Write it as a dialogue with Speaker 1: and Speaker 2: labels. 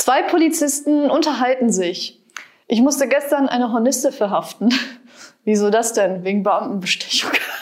Speaker 1: Zwei Polizisten unterhalten sich. Ich musste gestern eine Hornisse verhaften. Wieso das denn? Wegen Beamtenbestechung.